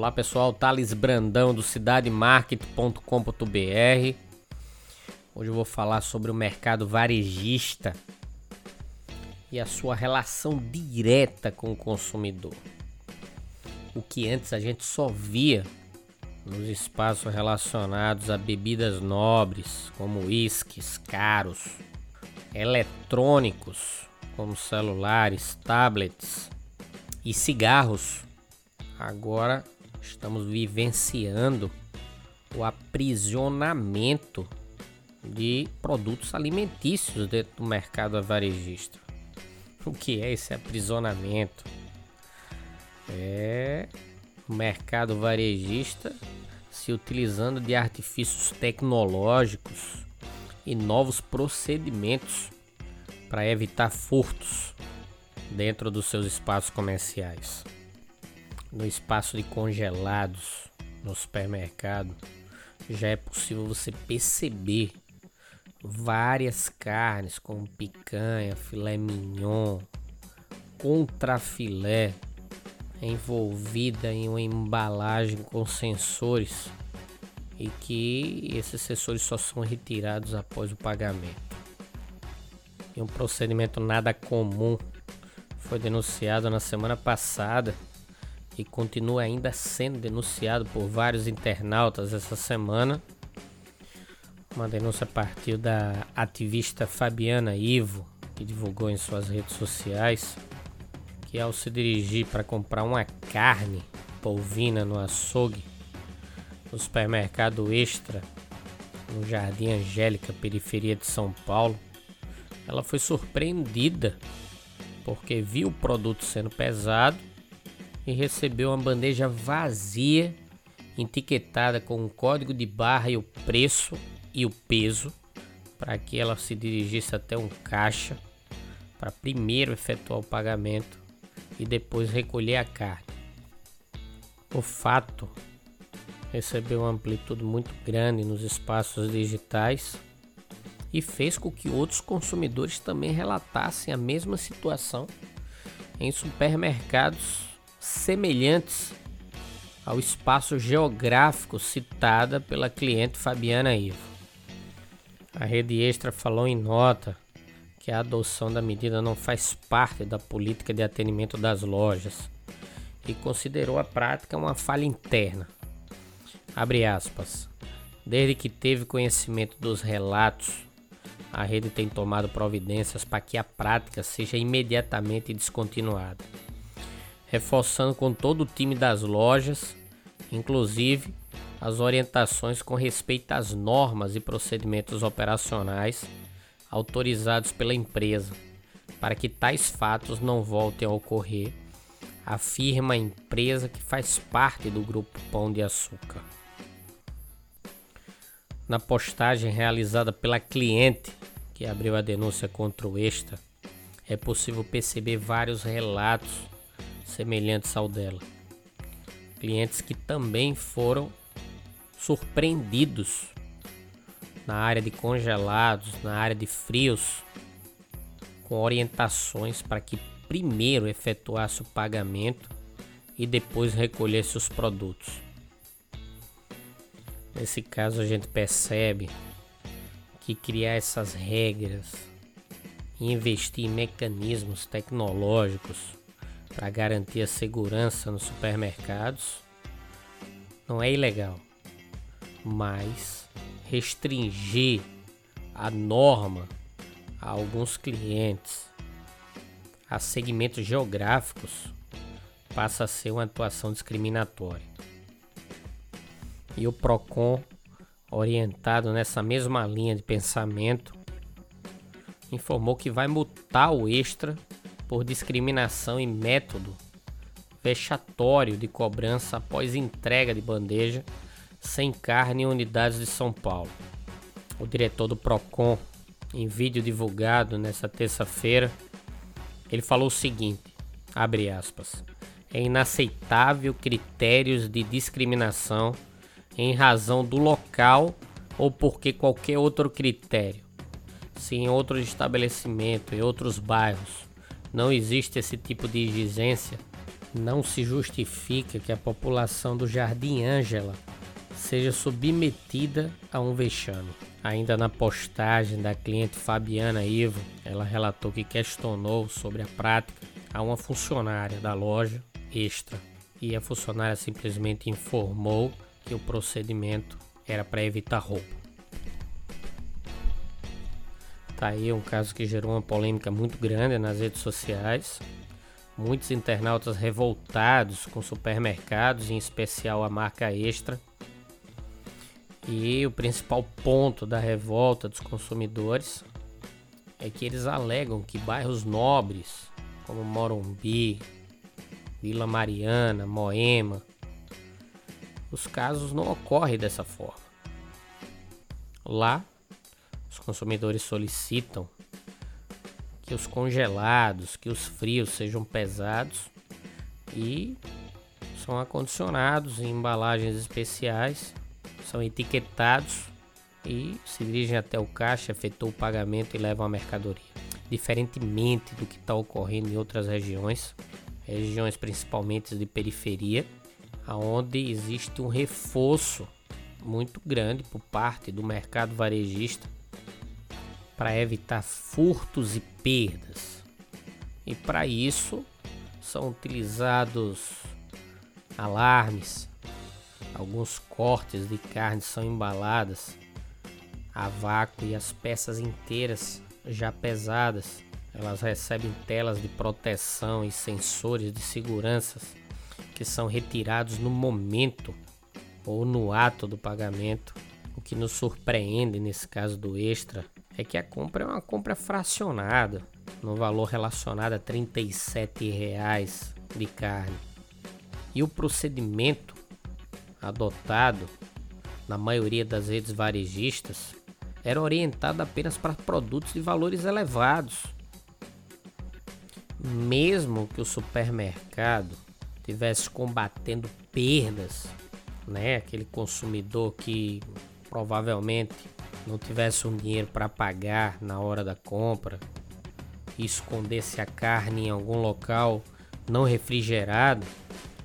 Olá pessoal, Thales Brandão do cidademarket.com.br. Hoje eu vou falar sobre o mercado varejista e a sua relação direta com o consumidor. O que antes a gente só via nos espaços relacionados a bebidas nobres, como uísques caros, eletrônicos, como celulares, tablets e cigarros. Agora estamos vivenciando o aprisionamento de produtos alimentícios dentro do mercado varejista. O que é esse aprisionamento? É o mercado varejista se utilizando de artifícios tecnológicos e novos procedimentos para evitar furtos dentro dos seus espaços comerciais no espaço de congelados no supermercado, já é possível você perceber várias carnes como picanha, filé mignon, contrafilé envolvida em uma embalagem com sensores e que esses sensores só são retirados após o pagamento. E um procedimento nada comum foi denunciado na semana passada e continua ainda sendo denunciado por vários internautas essa semana. Uma denúncia partiu da ativista Fabiana Ivo, que divulgou em suas redes sociais que ao se dirigir para comprar uma carne polvina no açougue, no supermercado Extra, no Jardim Angélica, periferia de São Paulo, ela foi surpreendida porque viu o produto sendo pesado e recebeu uma bandeja vazia, etiquetada com o código de barra e o preço e o peso, para que ela se dirigisse até um caixa para primeiro efetuar o pagamento e depois recolher a carne. O fato recebeu uma amplitude muito grande nos espaços digitais e fez com que outros consumidores também relatassem a mesma situação em supermercados semelhantes ao espaço geográfico citada pela cliente Fabiana Ivo. A Rede Extra falou em nota que a adoção da medida não faz parte da política de atendimento das lojas e considerou a prática uma falha interna. Abre aspas. Desde que teve conhecimento dos relatos, a rede tem tomado providências para que a prática seja imediatamente descontinuada reforçando com todo o time das lojas, inclusive as orientações com respeito às normas e procedimentos operacionais autorizados pela empresa, para que tais fatos não voltem a ocorrer, afirma a empresa que faz parte do grupo Pão de Açúcar. Na postagem realizada pela cliente que abriu a denúncia contra o Extra, é possível perceber vários relatos semelhantes ao dela. Clientes que também foram surpreendidos na área de congelados, na área de frios, com orientações para que primeiro efetuasse o pagamento e depois recolhesse os produtos. Nesse caso, a gente percebe que criar essas regras e investir em mecanismos tecnológicos para garantir a segurança nos supermercados não é ilegal, mas restringir a norma a alguns clientes, a segmentos geográficos, passa a ser uma atuação discriminatória. E o PROCON, orientado nessa mesma linha de pensamento, informou que vai multar o extra por discriminação e método vexatório de cobrança após entrega de bandeja sem carne em unidades de São Paulo. O diretor do Procon, em vídeo divulgado nesta terça-feira, ele falou o seguinte: abre aspas. É inaceitável critérios de discriminação em razão do local ou porque qualquer outro critério. Se em outro estabelecimento, em outros bairros, não existe esse tipo de exigência, não se justifica que a população do Jardim Ângela seja submetida a um vexame. Ainda na postagem da cliente Fabiana Ivo, ela relatou que questionou sobre a prática a uma funcionária da loja extra e a funcionária simplesmente informou que o procedimento era para evitar roubo. Tá aí um caso que gerou uma polêmica muito grande nas redes sociais. Muitos internautas revoltados com supermercados, em especial a marca Extra. E o principal ponto da revolta dos consumidores é que eles alegam que bairros nobres, como Morumbi, Vila Mariana, Moema, os casos não ocorrem dessa forma. Lá, os consumidores solicitam que os congelados, que os frios sejam pesados e são acondicionados em embalagens especiais, são etiquetados e se dirigem até o caixa, efetuam o pagamento e levam a mercadoria. Diferentemente do que está ocorrendo em outras regiões, regiões principalmente de periferia, onde existe um reforço muito grande por parte do mercado varejista para evitar furtos e perdas. E para isso são utilizados alarmes, alguns cortes de carne são embaladas a vácuo e as peças inteiras já pesadas, elas recebem telas de proteção e sensores de segurança que são retirados no momento ou no ato do pagamento. O que nos surpreende nesse caso do extra é que a compra é uma compra fracionada, no valor relacionado a R$ 37,00 de carne. E o procedimento adotado na maioria das redes varejistas era orientado apenas para produtos de valores elevados. Mesmo que o supermercado estivesse combatendo perdas, né? Aquele consumidor que provavelmente não tivesse um dinheiro para pagar na hora da compra, escondesse a carne em algum local não refrigerado,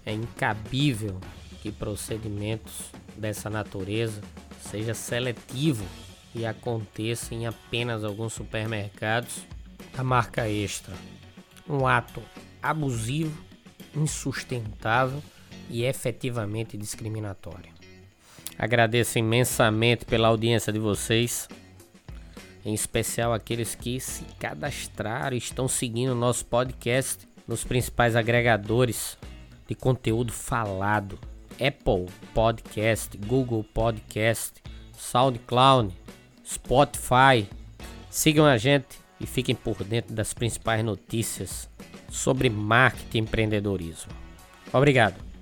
é incabível que procedimentos dessa natureza seja seletivo e aconteça em apenas alguns supermercados da marca Extra. Um ato abusivo, insustentável e efetivamente discriminatório. Agradeço imensamente pela audiência de vocês, em especial aqueles que se cadastraram e estão seguindo o nosso podcast nos principais agregadores de conteúdo falado: Apple Podcast, Google Podcast, SoundCloud, Spotify. Sigam a gente e fiquem por dentro das principais notícias sobre marketing e empreendedorismo. Obrigado.